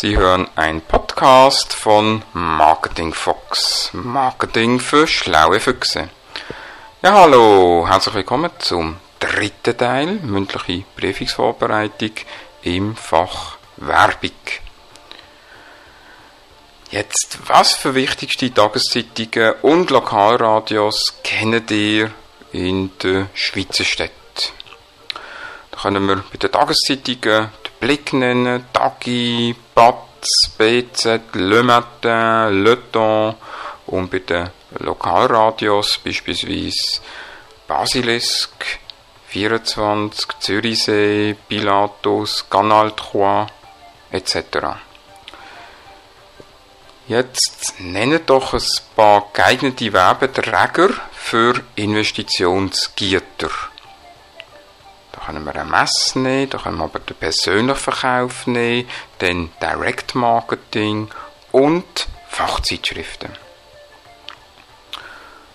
Sie hören einen Podcast von Marketing Fox. Marketing für schlaue Füchse. Ja, hallo, herzlich willkommen zum dritten Teil, mündliche Prüfungsvorbereitung im Fach Werbung. Jetzt, was für wichtigste Tageszeitungen und Lokalradios kennt ihr in den Schweizer Städten? Da können wir bei den Tageszeitungen Blick nennen, Tagi, Batz, BZ, Le Matin, Le Temps und bei den Lokalradios beispielsweise Basilisk, 24, Zürichsee, Pilatus, Canal 3 etc. Jetzt nennen doch ein paar geeignete Werbeträger für Investitionsgüter. Da können wir eine Messe nehmen, da können wir aber den persönlichen Verkauf nehmen, dann Direct Marketing und Fachzeitschriften.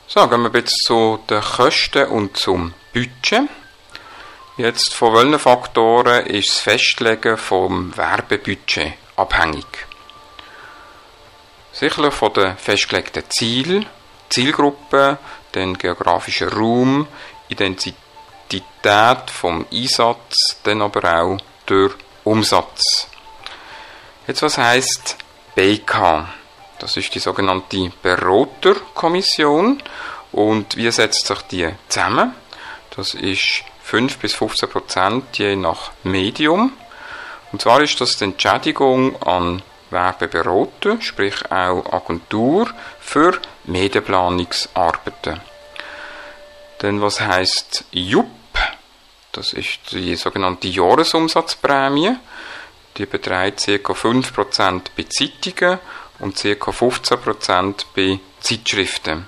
So, gehen wir jetzt zu den Kosten und zum Budget. Jetzt von welchen Faktoren ist das Festlegen vom Werbebudget abhängig? Sicherlich von den festgelegten Zielen, Zielgruppen, den geografischen Raum, Identität Quantität vom Einsatz, dann aber auch durch Umsatz. Jetzt was heißt BK? Das ist die sogenannte Beraterkommission und wie setzt sich die zusammen? Das ist 5 bis 15 Prozent je nach Medium. Und zwar ist das die Entschädigung an Werbeberater, sprich auch Agentur für Medienplanungsarbeiten. Denn was heißt JUP? Das ist die sogenannte Jahresumsatzprämie. Die beträgt ca. 5% bei Zeitungen und ca. 15% bei Zeitschriften.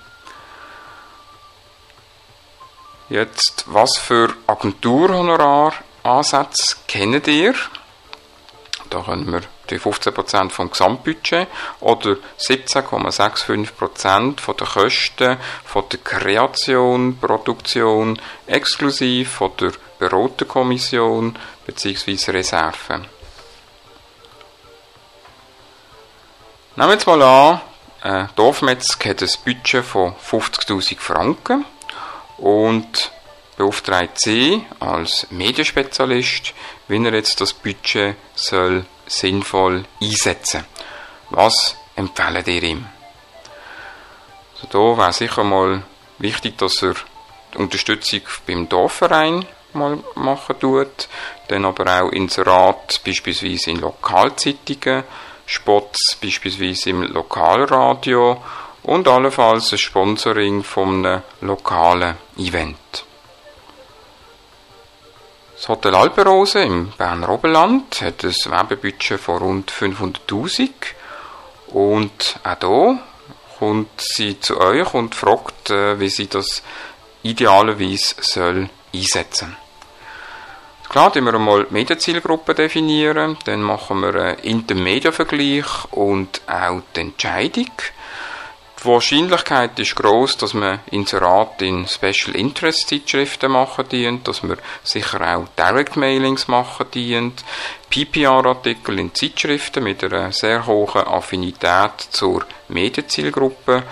Jetzt, was für Agenturhonoraransätze kennt ihr? Da können wir die 15% vom Gesamtbudget oder 17,65% von der Kosten von der Kreation, Produktion, exklusiv von der Beraterkommission bzw. Reserven. Nehmen wir jetzt mal an, ein Dorfmetzger hat ein Budget von 50.000 Franken und beauftragt Sie als Medienspezialist, wie er jetzt das Budget soll sinnvoll einsetzen. Was empfehlen ihr ihm? Also da wäre sicher mal wichtig, dass er die Unterstützung beim Dorfverein mal machen tut, dann aber auch Inserat beispielsweise in Lokalzeitungen, Spots beispielsweise im Lokalradio und allenfalls ein Sponsoring von einem lokalen Event. Das Hotel Alperose im Berner Oberland hat ein Werbebudget von rund 500.000 und auch hier kommt sie zu euch und fragt, äh, wie sie das idealerweise soll einsetzen Klar, dann wir einmal die Medienzielgruppe definieren, dann machen wir einen Intermedienvergleich und auch die Entscheidung. Die Wahrscheinlichkeit ist groß, dass man Inserat in Special Interest Zeitschriften machen dient, dass man sicher auch Direct Mailings machen dient, PPR-Artikel in Zeitschriften mit einer sehr hohen Affinität zur Medienzielgruppe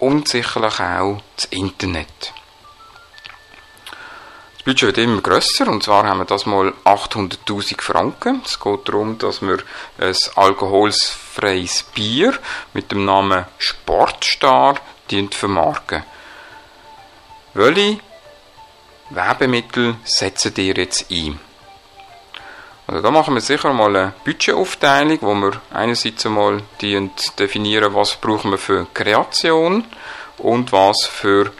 und sicherlich auch das Internet. Das Budget wird immer grösser und zwar haben wir das mal 800.000 Franken. Es geht darum, dass wir ein alkoholfreies Bier mit dem Namen Sportstar vermarkten. Welche Werbemittel setzen ihr jetzt ein? Also da machen wir sicher mal eine Budgetaufteilung, wo wir einerseits einmal definieren, was brauchen wir für Kreation und was für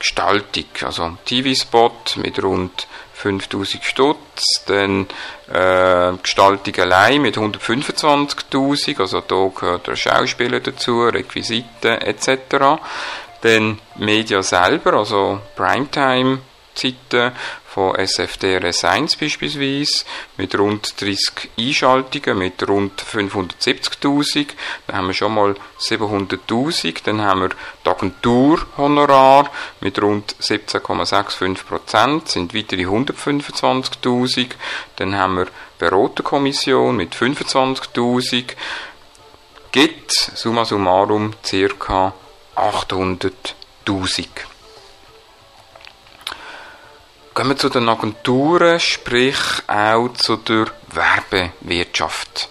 Gestaltung. Also TV-Spot mit rund 5000 Stutz, dann äh, Gestaltung allein mit 125.000, also da gehört der Schauspieler dazu, Requisiten etc. Dann Media selber, also Primetime-Zeiten von SFDRS 1 beispielsweise, mit rund 30 Einschaltungen, mit rund 570.000. Dann haben wir schon mal 700.000. Dann haben wir die Agenturhonorar mit rund 17,65 Prozent, sind weitere 125.000. Dann haben wir Beraterkommission mit 25.000 gibt summa summarum ca. 800.000. Gehen wir zu den Agenturen, sprich auch zu der Werbewirtschaft.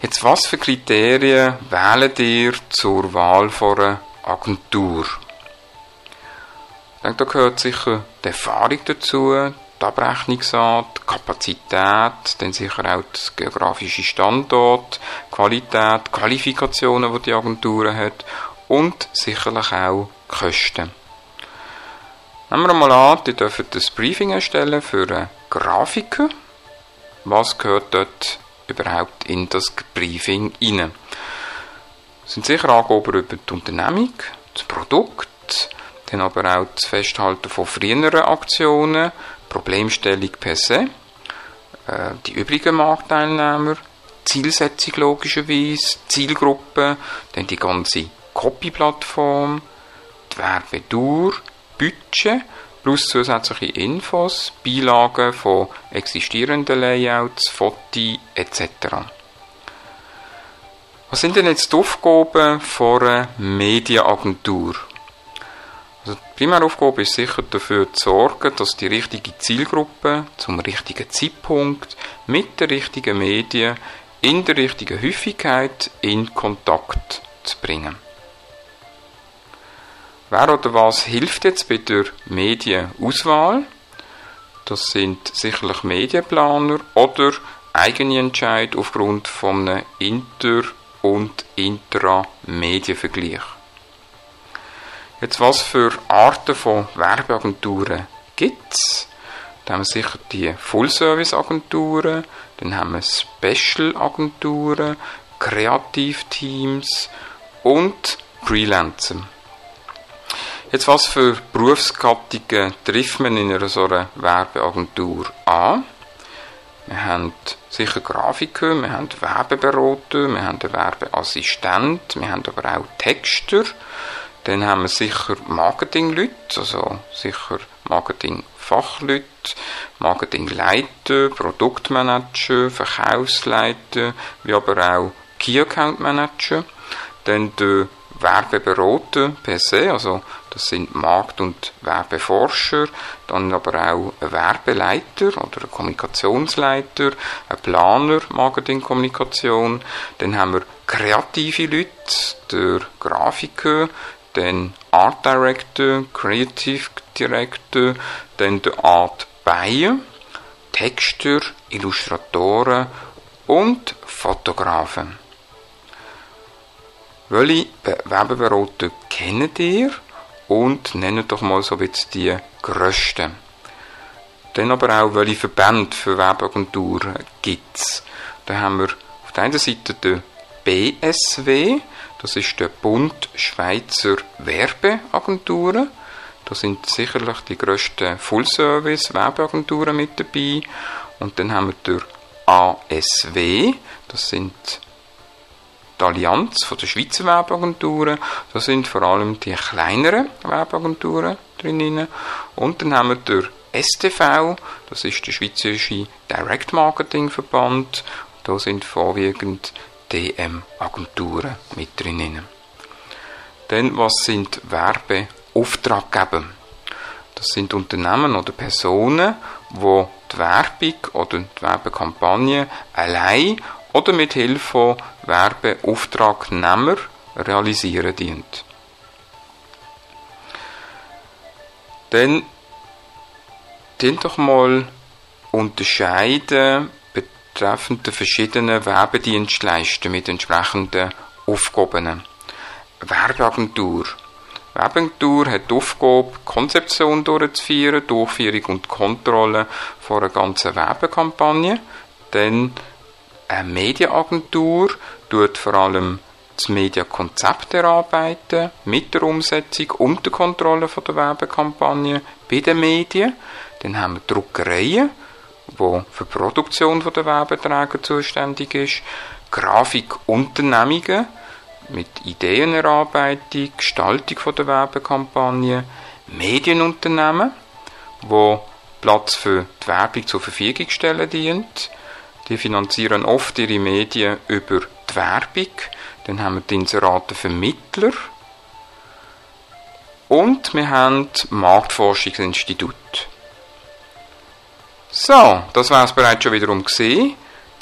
Jetzt, was für Kriterien wählen ihr zur Wahl von einer Agentur? Ich denke, da gehört sicher die Erfahrung dazu, die Abrechnungsart, die Kapazität, dann sicher auch das geografische Standort, Qualität, Qualifikationen, die die Agentur hat und sicherlich auch die Kosten. Nehmen wir mal an, die dürfen das Briefing erstellen für einen Grafiker. Was gehört dort überhaupt in das Briefing rein? Das sind sicher Angaben über die Unternehmung, das Produkt, dann aber auch das Festhalten von früheren Aktionen, Problemstellung per se, äh, die übrigen Marktteilnehmer, Zielsetzung logischerweise, Zielgruppe, dann die ganze Copy-Plattform, die Werbedauer, Budget plus zusätzliche Infos, Beilagen von existierenden Layouts, Fotos etc. Was sind denn jetzt die Aufgaben von einer Medienagentur? Also die Primäraufgabe ist sicher dafür zu sorgen, dass die richtige Zielgruppe zum richtigen Zeitpunkt mit den richtigen Medien in der richtigen Häufigkeit in Kontakt zu bringen. Wer oder was hilft jetzt bei der Medienauswahl? Das sind sicherlich Medienplaner oder eigene Entscheid aufgrund von einem Inter- und Intra-Medienvergleich. Jetzt, was für Arten von Werbeagenturen gibt es? Dann haben wir sicher die Full-Service-Agenturen, dann haben wir Special-Agenturen, Kreativteams und Freelancer. Jetzt, was für Berufsgattungen trifft man in einer so einer Werbeagentur an? Wir haben sicher Grafiker, wir haben Werbeberater, wir haben einen Werbeassistent, wir haben aber auch Texter, dann haben wir sicher Marketingleute, also sicher Marketingfachleute, Marketingleiter, Produktmanager, Verkaufsleiter, wie aber auch Key Account Manager. Dann der Werbeberater per se, also das sind Markt- und Werbeforscher, dann aber auch ein Werbeleiter oder ein Kommunikationsleiter, ein Planer Marketingkommunikation, dann haben wir kreative Leute, der Grafiker, dann Art Director, Creative Director, dann der Art Buyer, Texter, Illustratoren und Fotografen. Welche Werbeberater kennt ihr? Und nennt doch mal so jetzt die grössten. Dann aber auch, welche Verbände für Werbeagenturen gibt es. Da haben wir auf der einen Seite den BSW, das ist der Bund Schweizer Werbeagenturen. Da sind sicherlich die grössten Full-Service-Werbeagenturen mit dabei. Und dann haben wir den ASW, das sind die Allianz von der Schweizer Werbeagenturen. Das sind vor allem die kleineren Werbeagenturen drinnen. Und dann haben wir den STV, das ist der Schweizerische Direct Marketing Verband. Da sind vorwiegend DM-Agenturen mit drinnen. Dann, was sind Werbeauftraggeber? Das sind Unternehmen oder Personen, wo die Werbung oder die Werbekampagne allein oder mit Hilfe von Werbeauftragnehmer realisieren dient. Dann doch mal unterscheiden betreffend der verschiedenen Werbedienstleister mit entsprechenden Aufgaben. Werbeagentur. Werbeagentur hat die Aufgabe, Konzeption durchzuführen, Durchführung und Kontrolle von einer ganzen Werbekampagne. Dann eine Medienagentur tut vor allem das Mediakonzept erarbeiten, mit der Umsetzung und der Kontrolle von der Werbekampagne bei den Medien. Dann haben wir Druckereien, wo für die Produktion der Werbeträger zuständig ist, Grafikunternehmungen mit Ideenerarbeitung, Gestaltung der Werbekampagne, Medienunternehmen, wo Platz für die Werbung zur Verfügung stellen dient, Die finanzieren oft ihre Medien über die Werbung. Dann haben wir die Inseratenvermittler. Und wir haben Marktforschungsinstitut. So, das war es bereits schon wiederum gesehen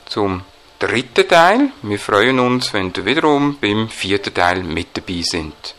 zum dritten Teil. Wir freuen uns, wenn ihr wiederum beim vierten Teil mit dabei sind.